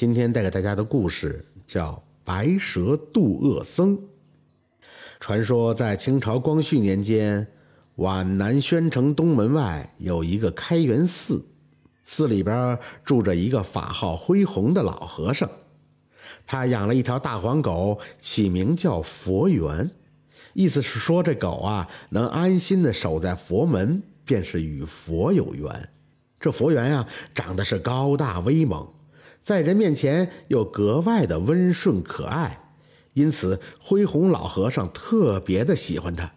今天带给大家的故事叫《白蛇渡恶僧》。传说在清朝光绪年间，皖南宣城东门外有一个开元寺，寺里边住着一个法号恢弘的老和尚，他养了一条大黄狗，起名叫佛缘，意思是说这狗啊能安心的守在佛门，便是与佛有缘。这佛缘呀，长得是高大威猛，在人面前又格外的温顺可爱。因此，恢弘老和尚特别的喜欢他。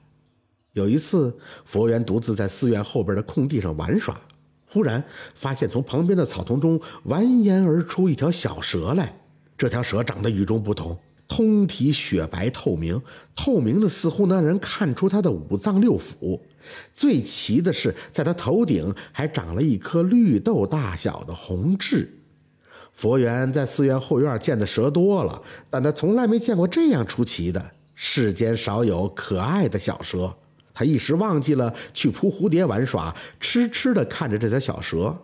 有一次，佛缘独自在寺院后边的空地上玩耍，忽然发现从旁边的草丛中蜿蜒而出一条小蛇来。这条蛇长得与众不同，通体雪白透明，透明的似乎能让人看出它的五脏六腑。最奇的是，在它头顶还长了一颗绿豆大小的红痣。佛缘在寺院后院见的蛇多了，但他从来没见过这样出奇的。世间少有可爱的小蛇，他一时忘记了去扑蝴蝶玩耍，痴痴地看着这条小蛇。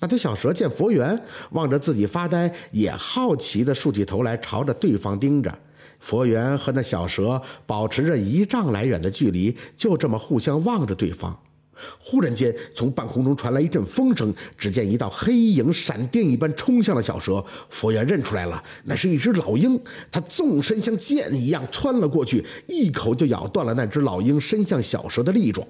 那条小蛇见佛缘望着自己发呆，也好奇地竖起头来，朝着对方盯着。佛缘和那小蛇保持着一丈来远的距离，就这么互相望着对方。忽然间，从半空中传来一阵风声，只见一道黑影闪电一般冲向了小蛇。佛缘认出来了，那是一只老鹰。他纵身像箭一样穿了过去，一口就咬断了那只老鹰伸向小蛇的利爪。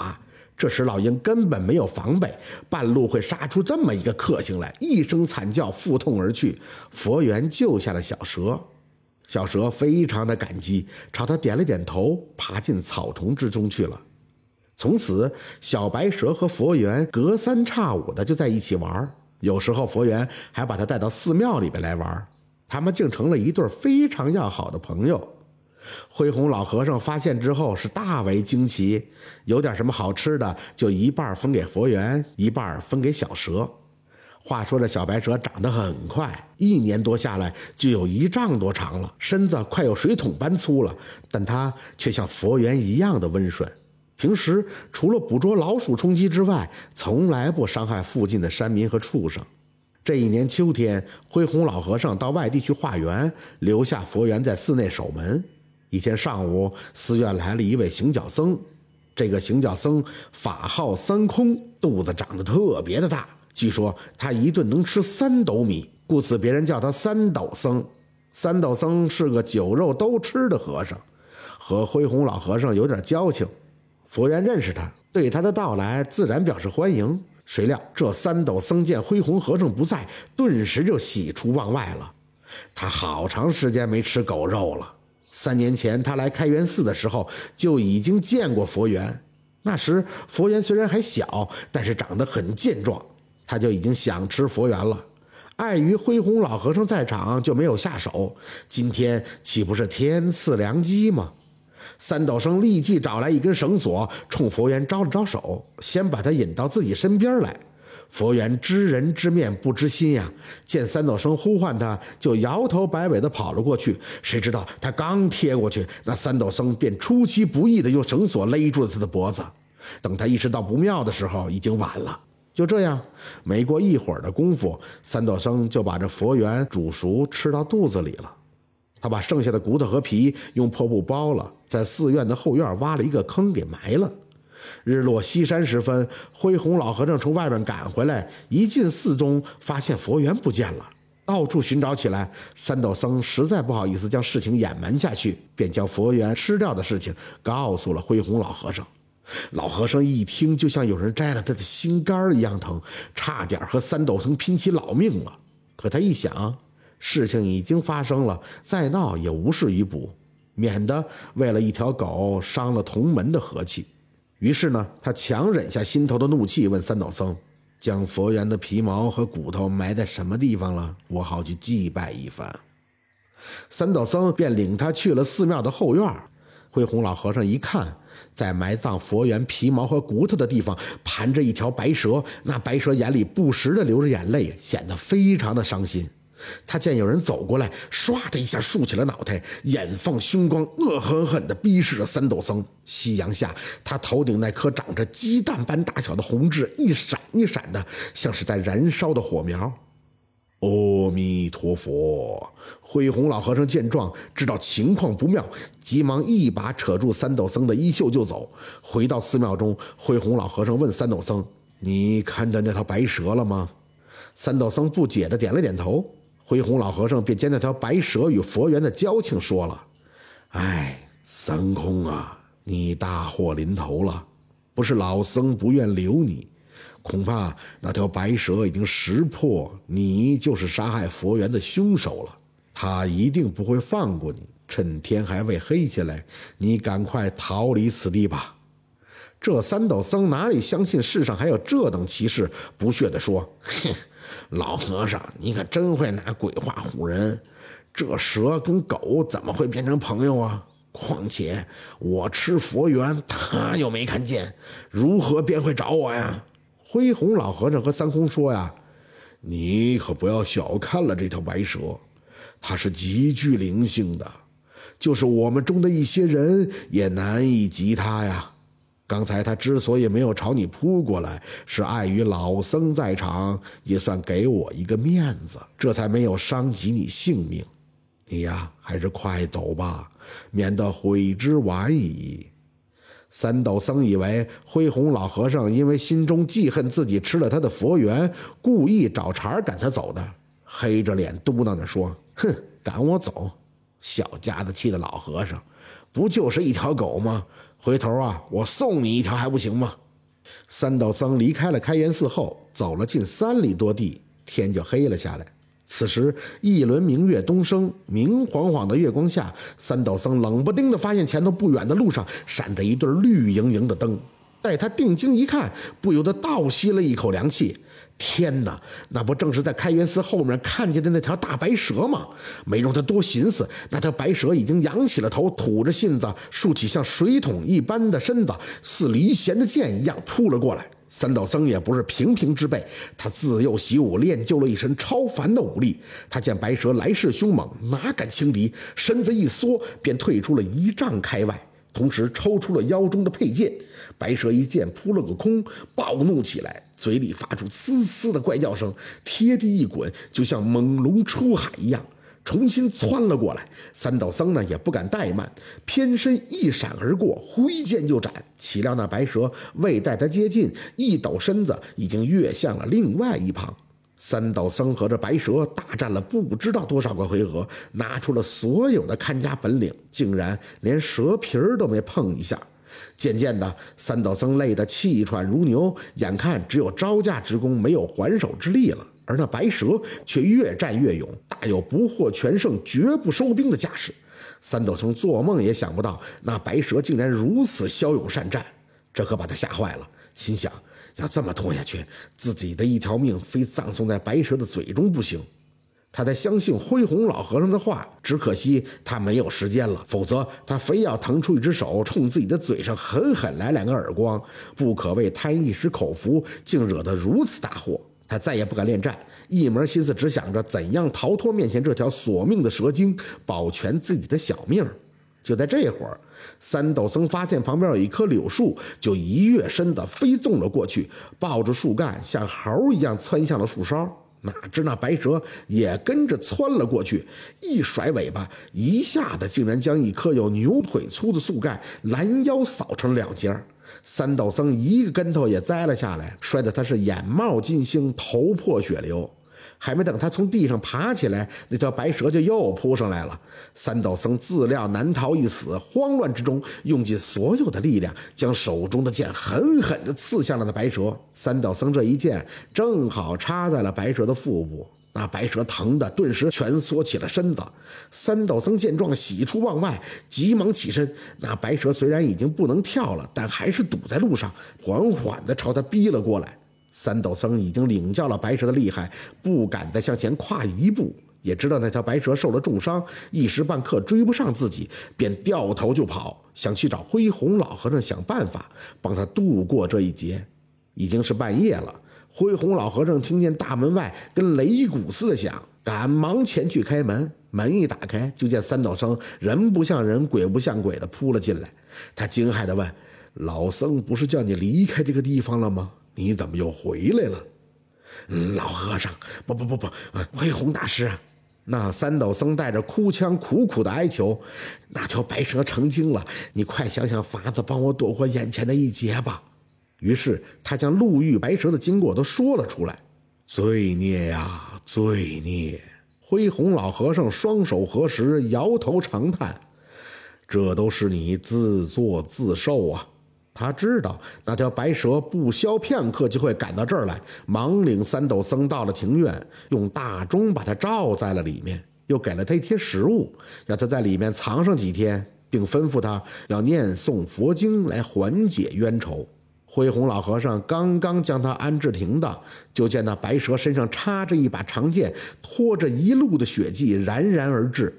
这时老鹰根本没有防备，半路会杀出这么一个克星来，一声惨叫，腹痛而去。佛缘救下了小蛇，小蛇非常的感激，朝他点了点头，爬进草丛之中去了。从此，小白蛇和佛缘隔三差五的就在一起玩有时候佛缘还把他带到寺庙里边来玩他们竟成了一对非常要好的朋友。恢弘老和尚发现之后是大为惊奇，有点什么好吃的就一半分给佛缘，一半分给小蛇。话说这小白蛇长得很快，一年多下来就有一丈多长了，身子快有水桶般粗了，但它却像佛缘一样的温顺。平时除了捕捉老鼠充饥之外，从来不伤害附近的山民和畜生。这一年秋天，恢弘老和尚到外地去化缘，留下佛缘在寺内守门。一天上午，寺院来了一位行脚僧。这个行脚僧法号三空，肚子长得特别的大，据说他一顿能吃三斗米，故此别人叫他三斗僧。三斗僧是个酒肉都吃的和尚，和恢弘老和尚有点交情。佛缘认识他，对他的到来自然表示欢迎。谁料这三斗僧见恢弘和尚不在，顿时就喜出望外了。他好长时间没吃狗肉了。三年前他来开元寺的时候，就已经见过佛缘。那时佛缘虽然还小，但是长得很健壮，他就已经想吃佛缘了。碍于恢弘老和尚在场，就没有下手。今天岂不是天赐良机吗？三斗僧立即找来一根绳索，冲佛缘招了招手，先把他引到自己身边来。佛缘知人知面不知心呀，见三斗僧呼唤他，就摇头摆尾地跑了过去。谁知道他刚贴过去，那三斗僧便出其不意地用绳索勒住了他的脖子。等他意识到不妙的时候，已经晚了。就这样，没过一会儿的功夫，三斗僧就把这佛缘煮熟吃到肚子里了。他把剩下的骨头和皮用破布包了，在寺院的后院挖了一个坑给埋了。日落西山时分，恢弘老和尚从外面赶回来，一进寺中，发现佛缘不见了，到处寻找起来。三斗僧实在不好意思将事情隐瞒下去，便将佛缘吃掉的事情告诉了恢弘老和尚。老和尚一听，就像有人摘了他的心肝一样疼，差点和三斗僧拼起老命了。可他一想。事情已经发生了，再闹也无事于补，免得为了一条狗伤了同门的和气。于是呢，他强忍下心头的怒气，问三斗僧：“将佛缘的皮毛和骨头埋在什么地方了？我好去祭拜一番。”三斗僧便领他去了寺庙的后院。恢弘老和尚一看，在埋葬佛缘皮毛和骨头的地方盘着一条白蛇，那白蛇眼里不时地流着眼泪，显得非常的伤心。他见有人走过来，唰的一下竖起了脑袋，眼放凶光，恶狠狠地逼视着三斗僧。夕阳下，他头顶那颗长着鸡蛋般大小的红痣，一闪一闪的，像是在燃烧的火苗。阿弥陀佛！恢弘老和尚见状，知道情况不妙，急忙一把扯住三斗僧的衣袖就走。回到寺庙中，恢弘老和尚问三斗僧：“你看见那条白蛇了吗？”三斗僧不解地点了点头。恢弘老和尚便将那条白蛇与佛缘的交情说了：“哎，僧空啊，你大祸临头了！不是老僧不愿留你。”恐怕那条白蛇已经识破你就是杀害佛缘的凶手了，他一定不会放过你。趁天还未黑起来，你赶快逃离此地吧。这三斗僧哪里相信世上还有这等奇事，不屑地说：“哼，老和尚，你可真会拿鬼话唬人。这蛇跟狗怎么会变成朋友啊？况且我吃佛缘，他又没看见，如何便会找我呀？”恢弘老和尚和三空说：“呀，你可不要小看了这条白蛇，它是极具灵性的，就是我们中的一些人也难以及它呀。刚才他之所以没有朝你扑过来，是碍于老僧在场，也算给我一个面子，这才没有伤及你性命。你呀，还是快走吧，免得悔之晚矣。”三斗僧以为恢弘老和尚因为心中记恨自己吃了他的佛缘，故意找茬赶他走的，黑着脸嘟囔着说：“哼，赶我走！小家子气的老和尚，不就是一条狗吗？回头啊，我送你一条还不行吗？”三道僧离开了开元寺后，走了近三里多地，天就黑了下来。此时，一轮明月东升，明晃晃的月光下，三道僧冷不丁地发现前头不远的路上闪着一对绿莹莹的灯。待他定睛一看，不由得倒吸了一口凉气。天哪，那不正是在开元寺后面看见的那条大白蛇吗？没容他多寻思，那条白蛇已经扬起了头，吐着信子，竖起像水桶一般的身子，似离弦的箭一样扑了过来。三道僧也不是平平之辈，他自幼习武，练就了一身超凡的武力。他见白蛇来势凶猛，哪敢轻敌？身子一缩，便退出了一丈开外，同时抽出了腰中的佩剑。白蛇一剑扑了个空，暴怒起来，嘴里发出嘶嘶的怪叫声，贴地一滚，就像猛龙出海一样。重新窜了过来，三道僧呢也不敢怠慢，偏身一闪而过，挥剑就斩。岂料那白蛇未待他接近，一抖身子，已经跃向了另外一旁。三道僧和这白蛇大战了不知道多少个回合，拿出了所有的看家本领，竟然连蛇皮儿都没碰一下。渐渐的，三道僧累得气喘如牛，眼看只有招架之功，没有还手之力了。而那白蛇却越战越勇，大有不获全胜、绝不收兵的架势。三斗僧做梦也想不到，那白蛇竟然如此骁勇善战，这可把他吓坏了。心想：要这么拖下去，自己的一条命非葬送在白蛇的嘴中不行。他才相信恢弘老和尚的话，只可惜他没有时间了，否则他非要腾出一只手，冲自己的嘴上狠狠来两个耳光，不可谓贪一时口福，竟惹得如此大祸。他再也不敢恋战，一门心思只想着怎样逃脱面前这条索命的蛇精，保全自己的小命。就在这会儿，三斗僧发现旁边有一棵柳树，就一跃身子飞纵了过去，抱着树干像猴一样窜向了树梢。哪知那白蛇也跟着窜了过去，一甩尾巴，一下子竟然将一棵有牛腿粗的树干拦腰扫成两截儿。三道僧一个跟头也栽了下来，摔得他是眼冒金星，头破血流。还没等他从地上爬起来，那条白蛇就又扑上来了。三道僧自料难逃一死，慌乱之中用尽所有的力量，将手中的剑狠狠地刺向了那白蛇。三道僧这一剑正好插在了白蛇的腹部。那白蛇疼的顿时蜷缩起了身子，三道僧见状喜出望外，急忙起身。那白蛇虽然已经不能跳了，但还是堵在路上，缓缓地朝他逼了过来。三斗僧已经领教了白蛇的厉害，不敢再向前跨一步，也知道那条白蛇受了重伤，一时半刻追不上自己，便掉头就跑，想去找恢弘老和尚想办法帮他度过这一劫。已经是半夜了。恢弘老和尚听见大门外跟擂鼓似的响，赶忙前去开门。门一打开，就见三斗僧人不像人，鬼不像鬼的扑了进来。他惊骇地问：“老僧不是叫你离开这个地方了吗？你怎么又回来了？”老和尚，不不不不，慧宏大师。那三斗僧带着哭腔，苦苦的哀求：“那条白蛇成精了，你快想想法子，帮我躲过眼前的一劫吧。”于是他将路遇白蛇的经过都说了出来。罪孽呀，罪孽！恢宏老和尚双手合十，摇头长叹：“这都是你自作自受啊！”他知道那条白蛇不消片刻就会赶到这儿来，忙领三斗僧到了庭院，用大钟把他罩在了里面，又给了他一些食物，要他在里面藏上几天，并吩咐他要念诵佛经来缓解冤仇。恢宏老和尚刚刚将他安置停当，就见那白蛇身上插着一把长剑，拖着一路的血迹冉冉而至。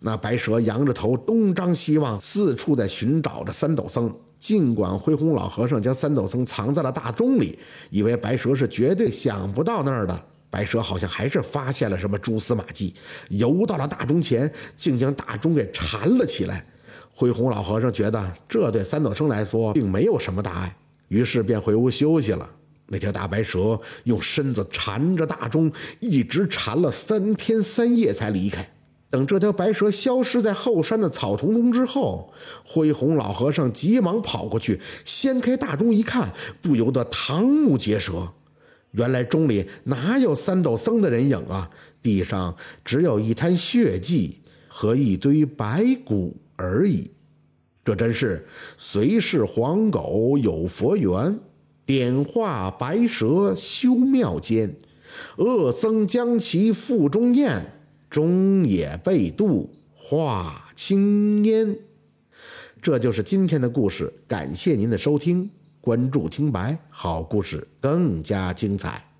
那白蛇扬着头，东张西望，四处在寻找着三斗僧。尽管灰红老和尚将三斗僧藏在了大钟里，以为白蛇是绝对想不到那儿的，白蛇好像还是发现了什么蛛丝马迹，游到了大钟前，竟将大钟给缠了起来。灰红老和尚觉得这对三斗僧来说并没有什么大碍，于是便回屋休息了。那条大白蛇用身子缠着大钟，一直缠了三天三夜才离开。等这条白蛇消失在后山的草丛中之后，恢宏老和尚急忙跑过去，掀开大钟一看，不由得瞠目结舌。原来钟里哪有三斗僧的人影啊？地上只有一滩血迹和一堆白骨而已。这真是随是黄狗有佛缘，点化白蛇修妙间，恶僧将其腹中咽。中也被渡化青烟，这就是今天的故事。感谢您的收听，关注听白，好故事更加精彩。